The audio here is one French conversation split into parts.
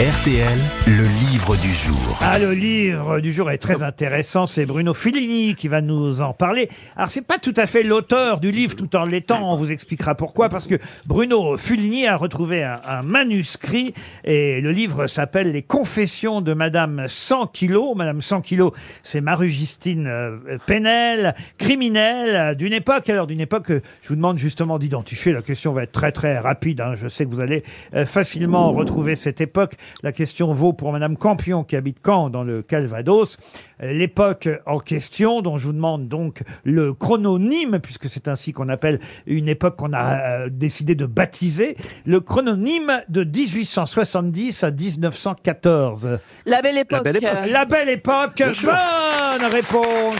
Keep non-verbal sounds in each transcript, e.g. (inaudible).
RTL, le livre du jour. Ah, le livre du jour est très intéressant. C'est Bruno Fillini qui va nous en parler. Alors, c'est pas tout à fait l'auteur du livre tout en l'étant. On vous expliquera pourquoi. Parce que Bruno Fillini a retrouvé un, manuscrit et le livre s'appelle Les Confessions de Madame 100 kilos. Madame 100 kilos, c'est Marie-Justine euh, criminelle d'une époque. Alors, d'une époque, je vous demande justement d'identifier. La question va être très très rapide. hein. Je sais que vous allez euh, facilement retrouver cette époque. La question vaut pour Madame Campion qui habite Caen dans le Calvados. Euh, L'époque en question, dont je vous demande donc le chrononyme, puisque c'est ainsi qu'on appelle une époque qu'on a euh, décidé de baptiser, le chrononyme de 1870 à 1914. La belle époque. belle époque. La belle époque, Bien sûr. Bonne réponse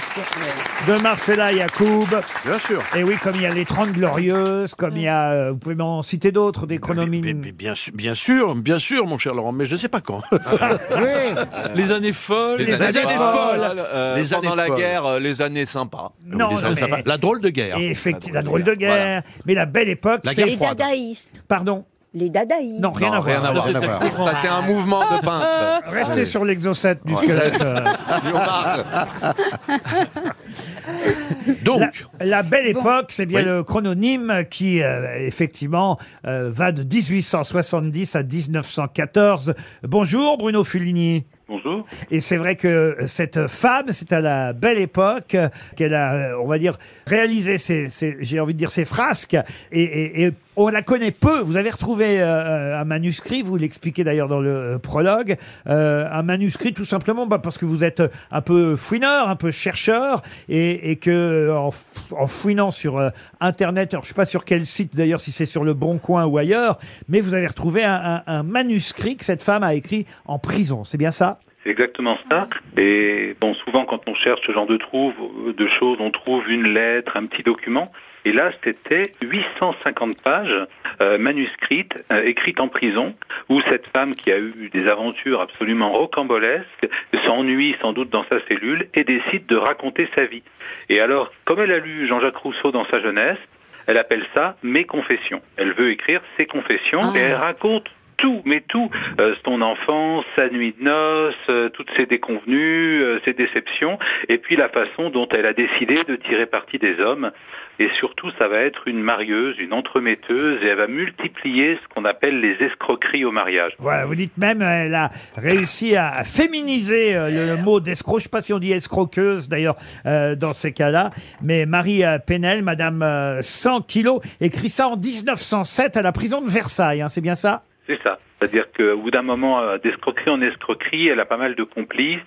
de Marcella Yacoub. Bien sûr. Et oui, comme il y a les 30 glorieuses, comme il y a, euh, vous pouvez m'en citer d'autres, des chronomines. mais- mais bien, sûr- bien sûr, bien sûr, mon cher Laurent, mais je ne sais pas quand. (laughs) Les années folles. Les années folles. Euh, Les pendant années la folles. guerre, euh, les années sympas. Non, Les années mais- sympas. La drôle de guerre. Et effectivement, la drôle de guerre. Mais la belle époque, La c'est... guerre Les froide. dadaïstes. Pardon Les dadaïstes. Non, rien Non, à voir. rien à voir. Rien à voir. Ça, c'est un mouvement de peintre. (laughs) Restez sur l'exocète du squelette. (laughs) euh. (laughs) Donc, La, la belle époque, c'est bien Oui. le chrononyme qui, euh, effectivement, euh, va de 1870 à 1914. Bonjour, Bruno Fulini. Bonjour. Et c'est vrai que cette femme, c'est à la belle époque qu'elle a, euh, on va dire, réalisé ses, ses- j'ai envie de dire, ses frasques. Et, et- et on la connaît peu. Vous avez retrouvé euh, un manuscrit, vous l'expliquez d'ailleurs dans le euh, prologue, euh, un manuscrit tout simplement bah, parce que vous êtes un peu fouineur, un peu chercheur, et, et que en, fouinant sur euh, Internet, alors je sais pas sur quel site d'ailleurs, si c'est sur le Bon Coin ou ailleurs, mais vous avez retrouvé un, un- un manuscrit que cette femme a écrit en prison. C'est bien ça? C'est exactement ça. Et bon, souvent quand on cherche ce genre de trouve, de choses, on trouve une lettre, un petit document. Et là, c'était 850 pages euh, manuscrites, euh, écrites en prison, où cette femme qui a eu des aventures absolument rocambolesques s'ennuie sans doute dans sa cellule et décide de raconter sa vie. Et alors, comme elle a lu Jean-Jacques Rousseau dans sa jeunesse, elle appelle ça Mes confessions. Elle veut écrire ses confessions et elle raconte tout, mais tout, Euh, son enfance, sa nuit de noces, euh, toutes ses déconvenues, euh, ses déceptions, et puis la façon dont elle a décidé de tirer parti des hommes. Et surtout, ça va être une marieuse, une entremetteuse, et elle va multiplier ce qu'on appelle les escroqueries au mariage. Voilà, vous dites même, elle a réussi à féminiser euh, le, mot d'escroc. Je sais pas si on dit escroqueuse d'ailleurs euh, dans ces cas-là. Mais Marie euh, Penel, Madame euh, 100 kilos, écrit ça en 1907 à la prison de Versailles. hein, c'est bien ça? C'est ça. C'est-à-dire qu'au bout d'un moment, euh, d'escroquerie en escroquerie, elle a pas mal de complices.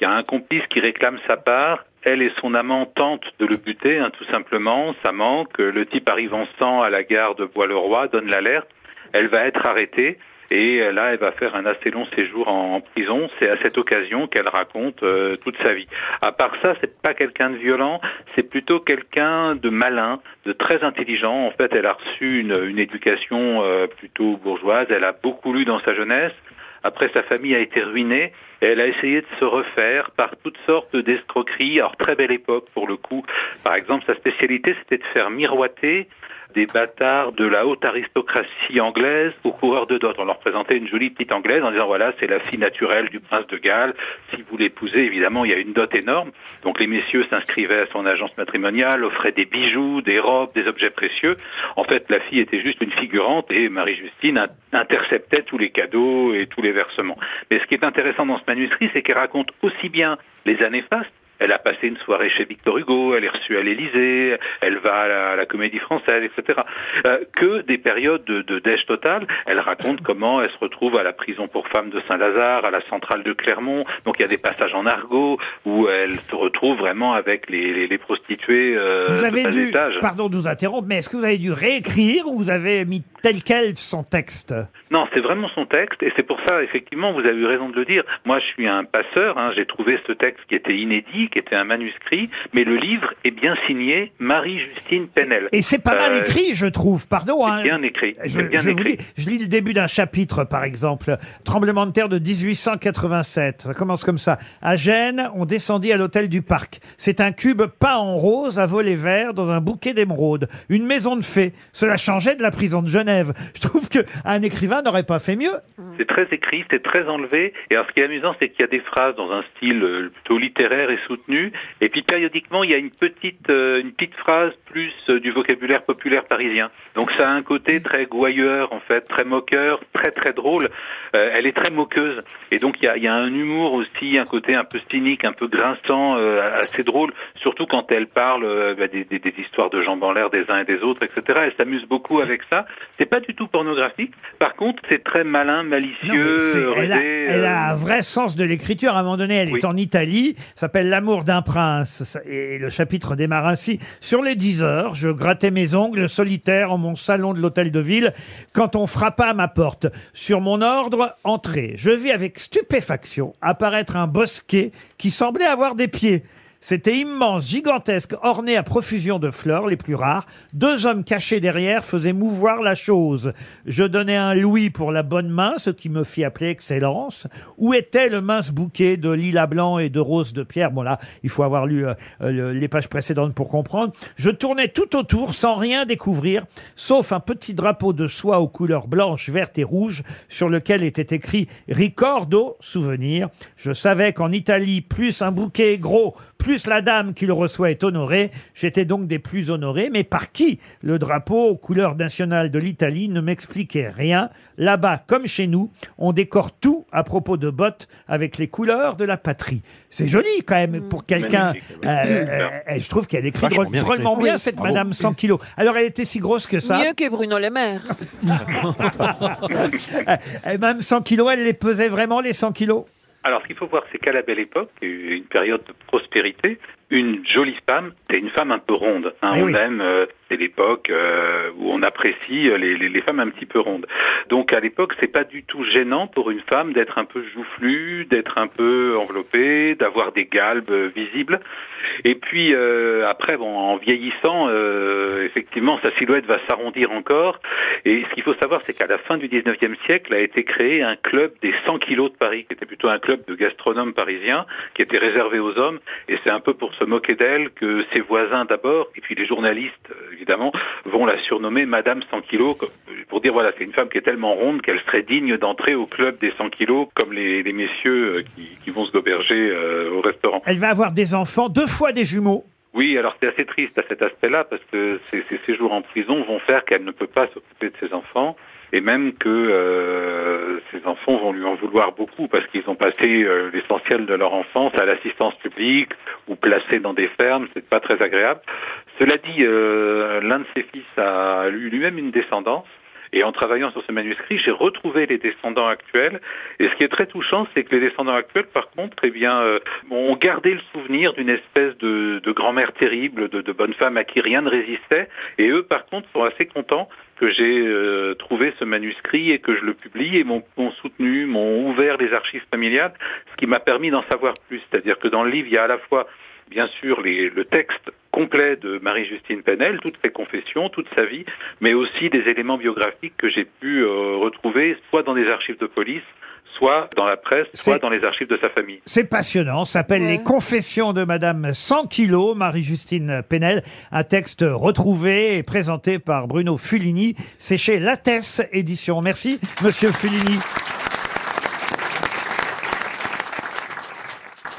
Il y a un complice qui réclame sa part. Elle et son amant tentent de le buter, hein, tout simplement. Ça manque. Le type arrive en sang à la gare de Bois-le-Roi, donne l'alerte. Elle va être arrêtée. Et euh, là, elle va faire un assez long séjour en, prison. C'est à cette occasion qu'elle raconte euh, toute sa vie. À part ça, c'est pas quelqu'un de violent, c'est plutôt quelqu'un de malin, de très intelligent. En fait, elle a reçu une, une éducation euh, plutôt bourgeoise. Elle a beaucoup lu dans sa jeunesse. Après, sa famille a été ruinée et elle a essayé de se refaire par toutes sortes d'escroqueries. Alors, très belle époque pour le coup. Par exemple, sa spécialité, c'était de faire miroiter des bâtards de la haute aristocratie anglaise aux coureurs de dot. On leur présentait une jolie petite anglaise en disant voilà, c'est la fille naturelle du prince de Galles. Si vous l'épousez, évidemment, il y a une dot énorme. Donc les messieurs s'inscrivaient à son agence matrimoniale, offraient des bijoux, des robes, des objets précieux. En fait, la fille était juste une figurante et Marie-Justine in- interceptait tous les cadeaux et tous les versements. Mais ce qui est intéressant dans ce manuscrit, c'est qu'elle raconte aussi bien les années fastes elle a passé une soirée chez Victor Hugo, elle est reçue à l'Élysée, elle va à la, à la Comédie Française, etc. Euh, que des périodes de, de dèche totale. Elle raconte comment elle se retrouve à la prison pour femmes de Saint-Lazare, à la centrale de Clermont. Donc il y a des passages en argot où elle se retrouve vraiment avec les, les, les prostituées euh, Vous avez dû, étage. pardon de vous interrompre, mais est-ce que vous avez dû réécrire ou vous avez mis tel quel son texte Non, c'est vraiment son texte, et c'est pour ça, effectivement, vous avez eu raison de le dire. Moi, je suis un passeur, hein, j'ai trouvé ce texte qui était inédit, qui était un manuscrit, mais le livre est bien signé Marie-Justine Penel. Et c'est pas mal Euh, écrit, je trouve, pardon. hein. Bien écrit. Je, bien je écrit. dis, je lis le début d'un chapitre, par exemple. Tremblement de terre de 1887. Ça commence comme ça. À Gênes, on descendit à l'hôtel du Parc. C'est un cube peint en rose à volets verts dans un bouquet d'émeraudes. Une maison de fées. Cela changeait de la prison de Genève. Je trouve que un écrivain n'aurait pas fait mieux. C'est très écrit, c'est très enlevé. Et alors, ce qui est amusant, c'est qu'il y a des phrases dans un style euh, plutôt littéraire et soutenu. Et puis, périodiquement, il y a une petite, euh, une petite phrase plus euh, du vocabulaire populaire parisien. Donc, ça a un côté très gouailleur, en fait, très moqueur, très, très drôle. Elle est très moqueuse. Et donc, il y a, un humour aussi, un côté un peu cynique, un peu grinçant, assez drôle. Surtout quand elle parle bah, des, des histoires de jambes en l'air des uns et des autres, etc. Elle s'amuse beaucoup avec ça. C'est pas du tout pornographique. Par contre, c'est très malin, Non, malicieux, c'est- elle, a, elle euh, a un vrai sens de l'écriture. À un moment donné, elle Oui. est en Italie, s'appelle L'amour d'un prince. Et le chapitre démarre ainsi. Sur les 10 heures, je grattais mes ongles solitaires en mon salon de l'hôtel de ville quand on frappa à ma porte. Sur mon ordre, entrée. Je vis avec stupéfaction apparaître un bosquet qui semblait avoir des pieds. C'était immense, gigantesque, orné à profusion de fleurs, les plus rares. Deux hommes cachés derrière faisaient mouvoir la chose. Je donnais un louis pour la bonne main, ce qui me fit appeler Excellence. Où était le mince bouquet de lilas blancs et de roses de pierre? Bon là, il faut avoir lu euh, euh, le- les pages précédentes pour comprendre. Je tournais tout autour sans rien découvrir, sauf un petit drapeau de soie aux couleurs blanches, vertes et rouges, sur lequel était écrit Ricordo, souvenir. Je savais qu'en Italie, plus un bouquet gros, plus la dame qui le reçoit est honorée. J'étais donc des plus honorés. Mais par qui Le drapeau aux couleurs nationales de l'Italie ne m'expliquait rien? Là-bas, comme chez nous, on décore tout à propos de bottes avec les couleurs de la patrie. C'est joli quand même pour quelqu'un. Magnifique, oui. Euh, euh, je trouve qu'elle écrit Vachement bien drôlement écrit. bien Oui. cette Bravo. Madame 100 kilos. Alors elle était si grosse que ça. Mieux que Bruno Le Maire. (laughs) Euh, Même 100 kilos, elle les pesait vraiment les 100 kilos? Alors, ce qu'il faut voir, c'est qu'à la belle époque, il y a une période de prospérité, une jolie femme, c'est une femme un peu ronde. Hein, on oui. aime, euh, c'est l'époque euh, où on apprécie euh, les, les, les femmes un petit peu rondes. Donc, à l'époque, c'est pas du tout gênant pour une femme d'être un peu joufflue, d'être un peu enveloppée, d'avoir des galbes visibles. Et puis euh, après, bon, en vieillissant, effectivement, sa silhouette va s'arrondir encore. Et ce qu'il faut savoir, c'est qu'à la fin du 19e siècle a été créé un club des 100 kilos de Paris, qui était plutôt un club de gastronomes parisiens, qui était réservé aux hommes. Et c'est un peu pour se moquer d'elle que ses voisins d'abord, et puis les journalistes, euh, évidemment, vont la surnommer Madame 100 kilos, comme- pour dire voilà, c'est une femme qui est tellement ronde qu'elle serait digne d'entrer au club des 100 kilos, comme les, messieurs euh, qui, vont se goberger euh, au restaurant. Elle va avoir des enfants, deux fois des jumeaux. Oui, alors c'est assez triste à cet aspect-là parce que ces séjours en prison vont faire qu'elle ne peut pas s'occuper de ses enfants et même que euh, ses enfants vont lui en vouloir beaucoup parce qu'ils ont passé euh, l'essentiel de leur enfance à l'assistance publique ou placés dans des fermes, c'est pas très agréable. Cela dit, euh, l'un de ses fils a lui-même une descendance. Et en travaillant sur ce manuscrit, j'ai retrouvé les descendants actuels. Et ce qui est très touchant, c'est que les descendants actuels, par contre, eh bien, euh, ont gardé le souvenir d'une espèce de, de grand-mère terrible, de, de bonne femme à qui rien ne résistait. Et eux, par contre, sont assez contents que j'ai euh, trouvé ce manuscrit et que je le publie et m'ont soutenu, m'ont ouvert les archives familiales, ce qui m'a permis d'en savoir plus. C'est-à-dire que dans le livre, il y a à la fois bien sûr les, le texte complet de Marie-Justine Penel, toutes ses confessions, toute sa vie, mais aussi des éléments biographiques que j'ai pu euh, retrouver soit dans des archives de police, soit dans la presse, soit dans les archives de sa famille. C'est passionnant. Ça s'appelle Ouais. Les Confessions de Madame 100 kilos, Marie-Justine Penel. Un texte retrouvé et présenté par Bruno Fulini. C'est chez Lattès Édition. Merci, Monsieur Fulini.